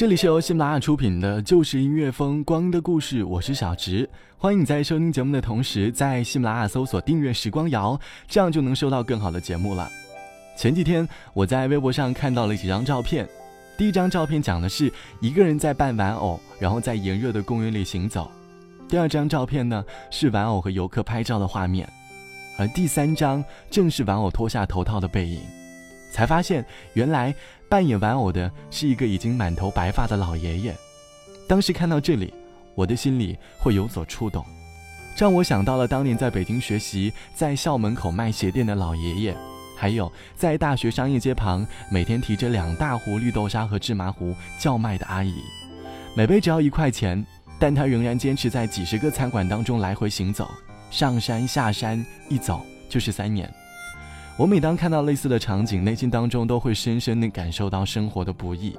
这里是由喜马拉雅出品的《就是音乐风光的故事》，我是小植。欢迎你在收听节目的同时，在喜马拉雅搜索订阅“时光谣”，这样就能收到更好的节目了。前几天我在微博上看到了几张照片，第一张照片讲的是一个人在扮玩偶，然后在炎热的公园里行走；第二张照片呢是玩偶和游客拍照的画面，而第三张正是玩偶脱下头套的背影。才发现，原来扮演玩偶的是一个已经满头白发的老爷爷。当时看到这里，我的心里会有所触动，让我想到了当年在北京学习，在校门口卖鞋垫的老爷爷，还有在大学商业街旁每天提着两大壶绿豆沙和芝麻糊叫卖的阿姨，每杯只要一块钱，但她仍然坚持在几十个餐馆当中来回行走，上山下山，一走就是三年。我每当看到类似的场景，内心当中都会深深地感受到生活的不易。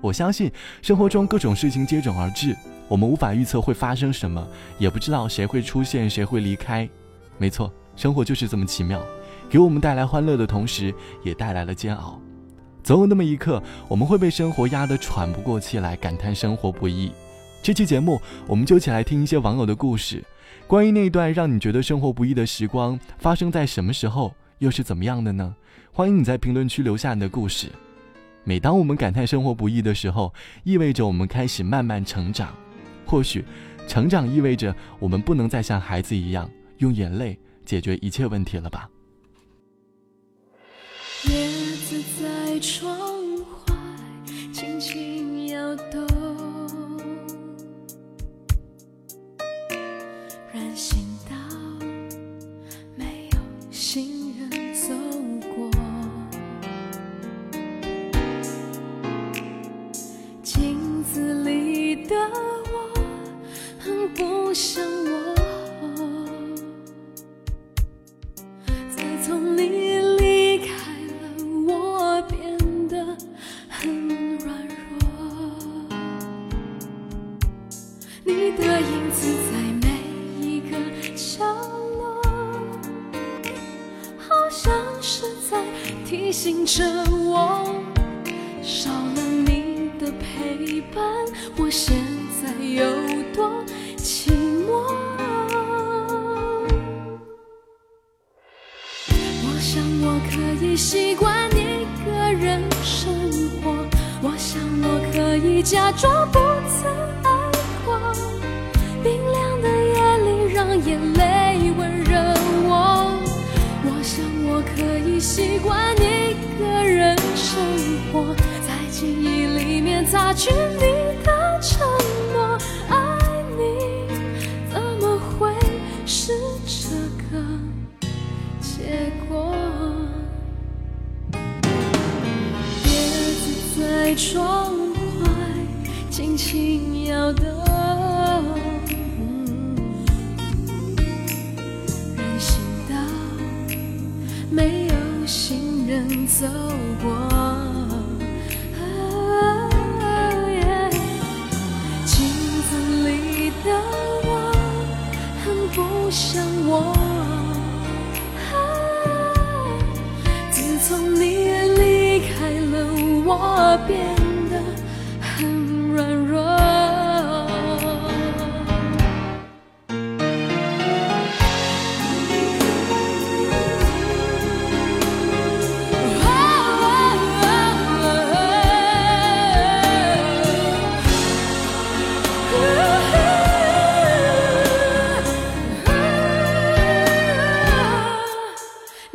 我相信生活中各种事情接踵而至，我们无法预测会发生什么，也不知道谁会出现，谁会离开。没错，生活就是这么奇妙，给我们带来欢乐的同时，也带来了煎熬。总有那么一刻，我们会被生活压得喘不过气来，感叹生活不易。这期节目，我们就一起来听一些网友的故事，关于那段让你觉得生活不易的时光，发生在什么时候？又是怎么样的呢？欢迎你在评论区留下你的故事。每当我们感叹生活不易的时候，意味着我们开始慢慢成长。或许，成长意味着我们不能再像孩子一样用眼泪解决一切问题了吧。叶子在窗像我，去。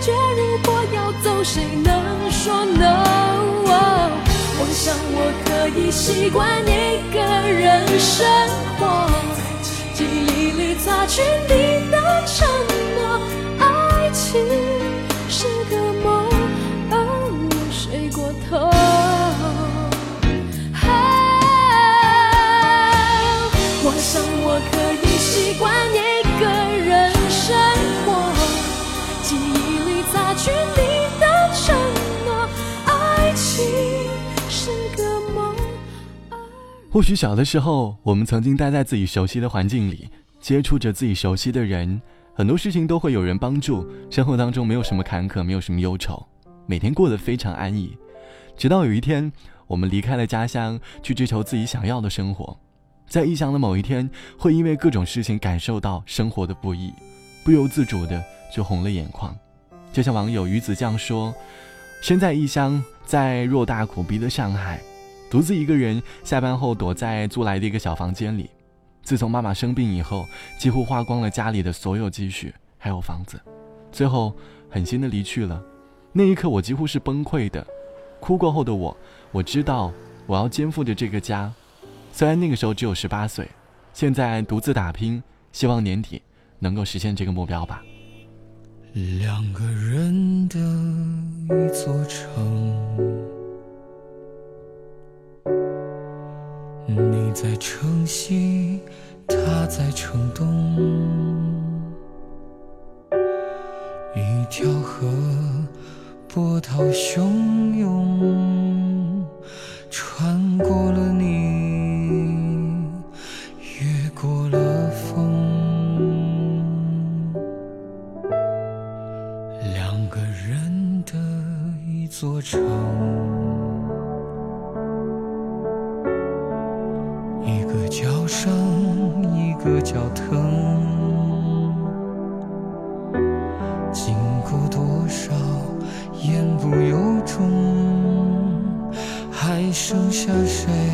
却如果要走，谁能说 no？我想我可以习惯一个人生活，记忆里擦去你或许小的时候，我们曾经待在自己熟悉的环境里，接触着自己熟悉的人，很多事情都会有人帮助，生活当中没有什么坎坷，没有什么忧愁，每天过得非常安逸。直到有一天，我们离开了家乡，去追求自己想要的生活，在异乡的某一天，会因为各种事情感受到生活的不易，不由自主的就红了眼眶。就像网友鱼子酱说：“身在异乡，在偌大苦逼的上海。”独自一个人下班后躲在租来的一个小房间里。自从妈妈生病以后，几乎花光了家里的所有积蓄，还有房子，最后狠心的离去了。那一刻，我几乎是崩溃的。哭过后的我，我知道我要肩负着这个家。虽然那个时候只有十八岁，现在独自打拼，希望年底能够实现这个目标吧。两个人的一座城，在城西，他在城东，一条河波涛汹涌，穿过了你，香水。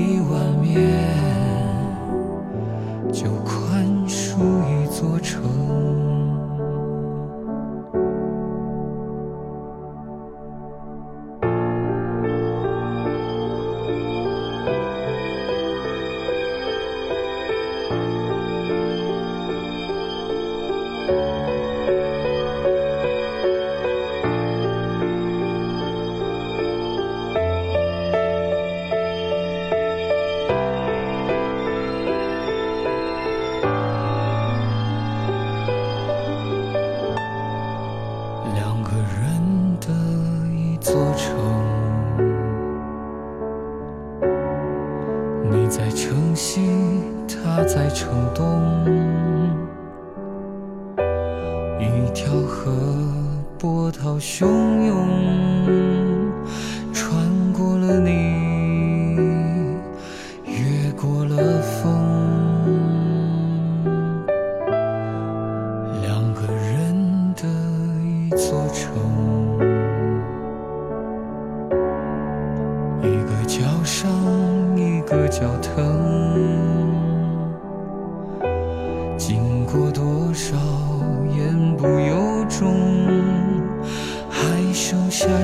一碗面。座城，你在城西，他在城东，一条河波涛汹涌，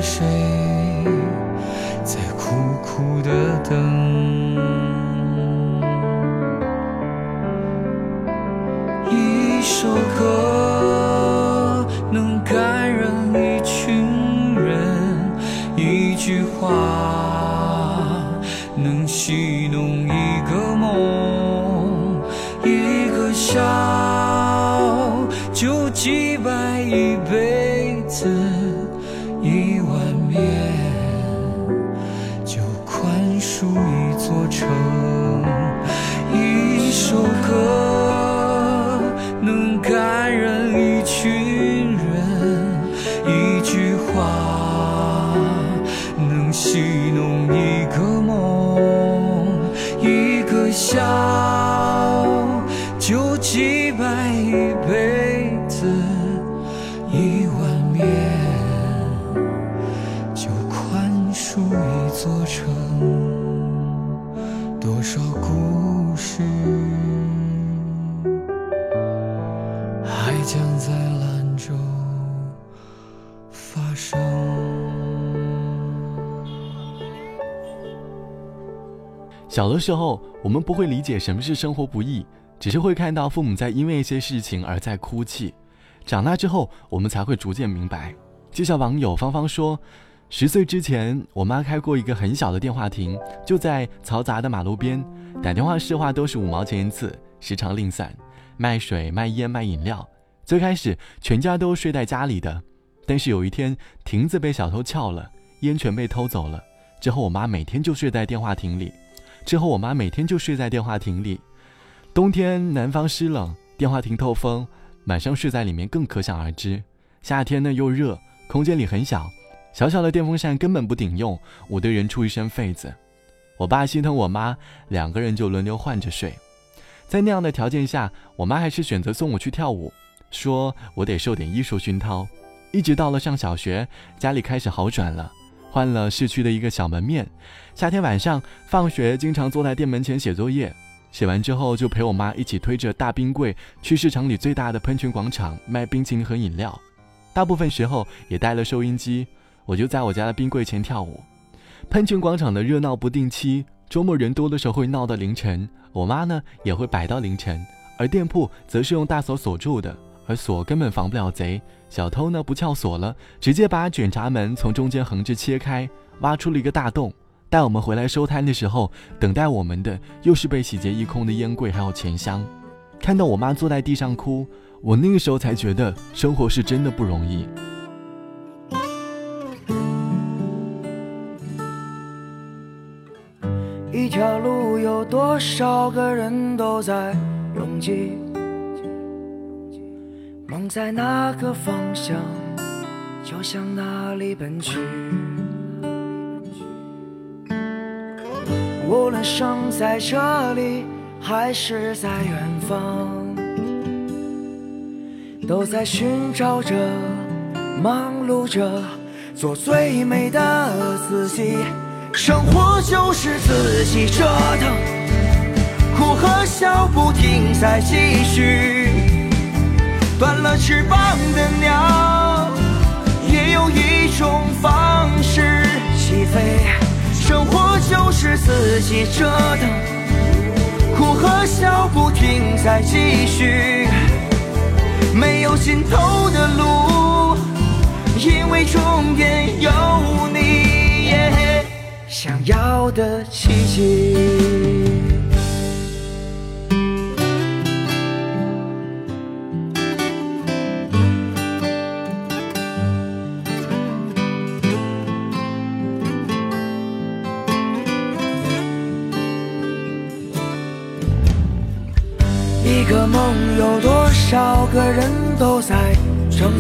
谁小的时候，我们不会理解什么是生活不易，只是会看到父母在因为一些事情而在哭泣。长大之后，我们才会逐渐明白。就像网友芳芳说：“十岁之前，我妈开过一个很小的电话亭，就在嘈杂的马路边，打电话市话都是五毛钱一次，时常零散，卖水、卖烟、卖饮料。最开始，全家都睡在家里的，但是有一天，亭子被小偷撬了，烟全被偷走了。之后，我妈每天就睡在电话亭里。”之后，我妈每天就睡在电话亭里。冬天南方湿冷，电话亭透风，晚上睡在里面更可想而知。夏天呢又热，空间里很小，小小的电风扇根本不顶用，捂得人出一身痱子。我爸心疼我妈，两个人就轮流换着睡。在那样的条件下，我妈还是选择送我去跳舞，说我得受点艺术熏陶。一直到了上小学，家里开始好转了。换了市区的一个小门面，夏天晚上放学经常坐在店门前写作业，写完之后就陪我妈一起推着大冰柜去市场里最大的喷泉广场卖冰淇淋和饮料，大部分时候也带了收音机，我就在我家的冰柜前跳舞。喷泉广场的热闹不定期，周末人多的时候会闹到凌晨，我妈呢也会摆到凌晨，而店铺则是用大锁锁住的，而锁根本防不了贼。小偷呢不撬锁了，直接把卷闸门从中间横着切开，挖出了一个大洞。待我们回来收摊的时候，等待我们的又是被洗劫一空的烟柜还有钱箱。看到我妈坐在地上哭，我那个时候才觉得生活是真的不容易。一条路有多少个人都在拥挤？梦在哪个方向，就向哪里奔去。无论生在这里还是在远方，都在寻找着、忙碌着，做最美的自己。生活就是自己折腾，哭和笑不停在继续。断了翅膀的鸟，也有一种方式起飞。生活就是自己折腾，哭和笑不停在继续。没有尽头的路，因为终点有你，想要的奇迹。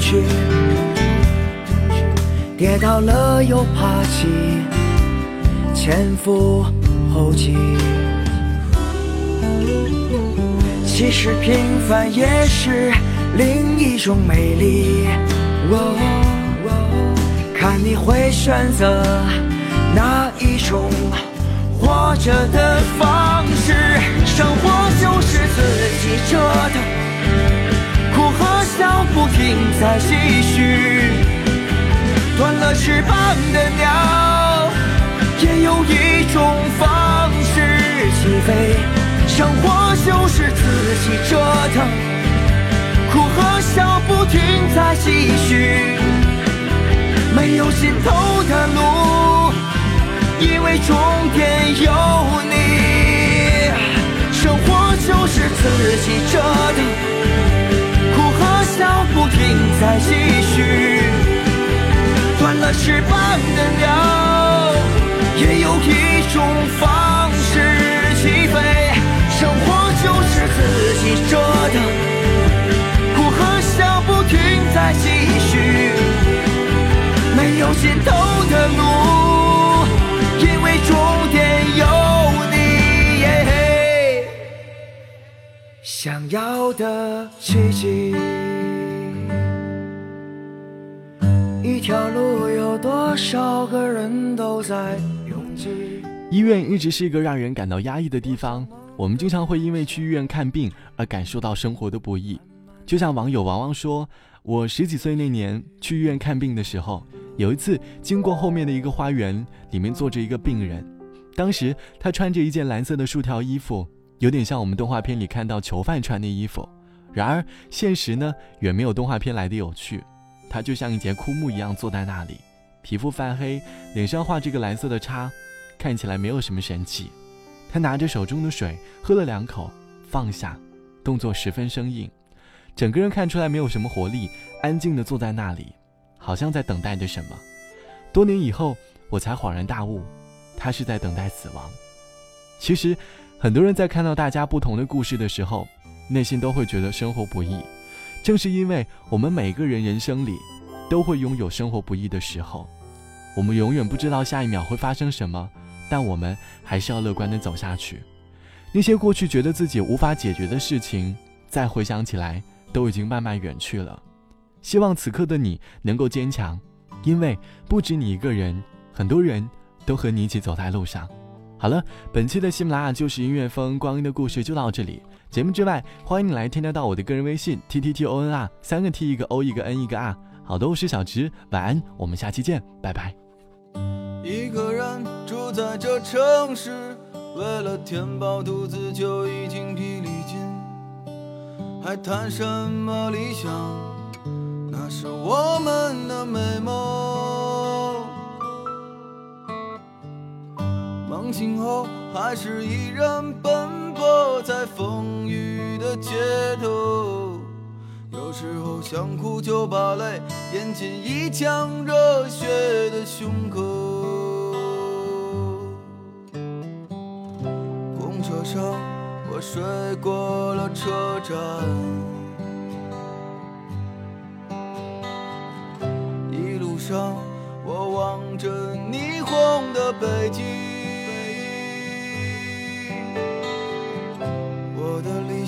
去，跌倒了又爬起，前赴后继。其实平凡也是另一种美丽。看你会选择哪一种活着的方式，生活就是自己折腾，笑不停在继续。断了翅膀的鸟，也有一种方式起飞。生活就是自己折腾，哭和笑不停在继续。没有尽头的路，因为终点有你。生活就是自再继续。断了翅膀的鸟，也有一种方式起飞。生活就是自己折腾，哭和笑不停在继续，没有尽头的路，因为终点有你。想要的奇迹，条路有多少个人都在拥挤。医院一直是一个让人感到压抑的地方。我们经常会因为去医院看病而感受到生活的不易，就像网友王王说：“我十几岁那年去医院看病的时候，有一次经过后面的一个花园，里面坐着一个病人。当时他穿着一件蓝色的竖条衣服，有点像我们动画片里看到囚犯穿的衣服。然而现实呢，远没有动画片来的有趣。他就像一节枯木一样坐在那里，皮肤泛黑，脸上画着个蓝色的叉，看起来没有什么神气。”他拿着手中的水喝了两口，放下，动作十分生硬，整个人看出来没有什么活力，安静地坐在那里，好像在等待着什么。多年以后，我才恍然大悟，他是在等待死亡。其实，很多人在看到大家不同的故事的时候，内心都会觉得生活不易。正是因为我们每个人人生里，都会拥有生活不易的时候，我们永远不知道下一秒会发生什么。但我们还是要乐观的走下去。那些过去觉得自己无法解决的事情，再回想起来，都已经慢慢远去了。希望此刻的你能够坚强，因为不止你一个人，很多人都和你一起走在路上。好了，本期的喜马拉雅就是音乐风光阴的故事就到这里。节目之外，欢迎你来添加到我的个人微信 t t t o n r 三个 t 一个 o 一个 n 一个 r。好的，我是小直，晚安，我们下期见，拜拜。一个人住在这城市，为了填饱肚子就已经疲力尽，还谈什么理想？那是我们的美梦。梦醒后还是依然奔波在风雨的街头，有时候想哭就把泪咽进一腔热血的胸口。公车上，我睡过了车站，一路上我望着霓虹的北京，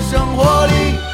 生活里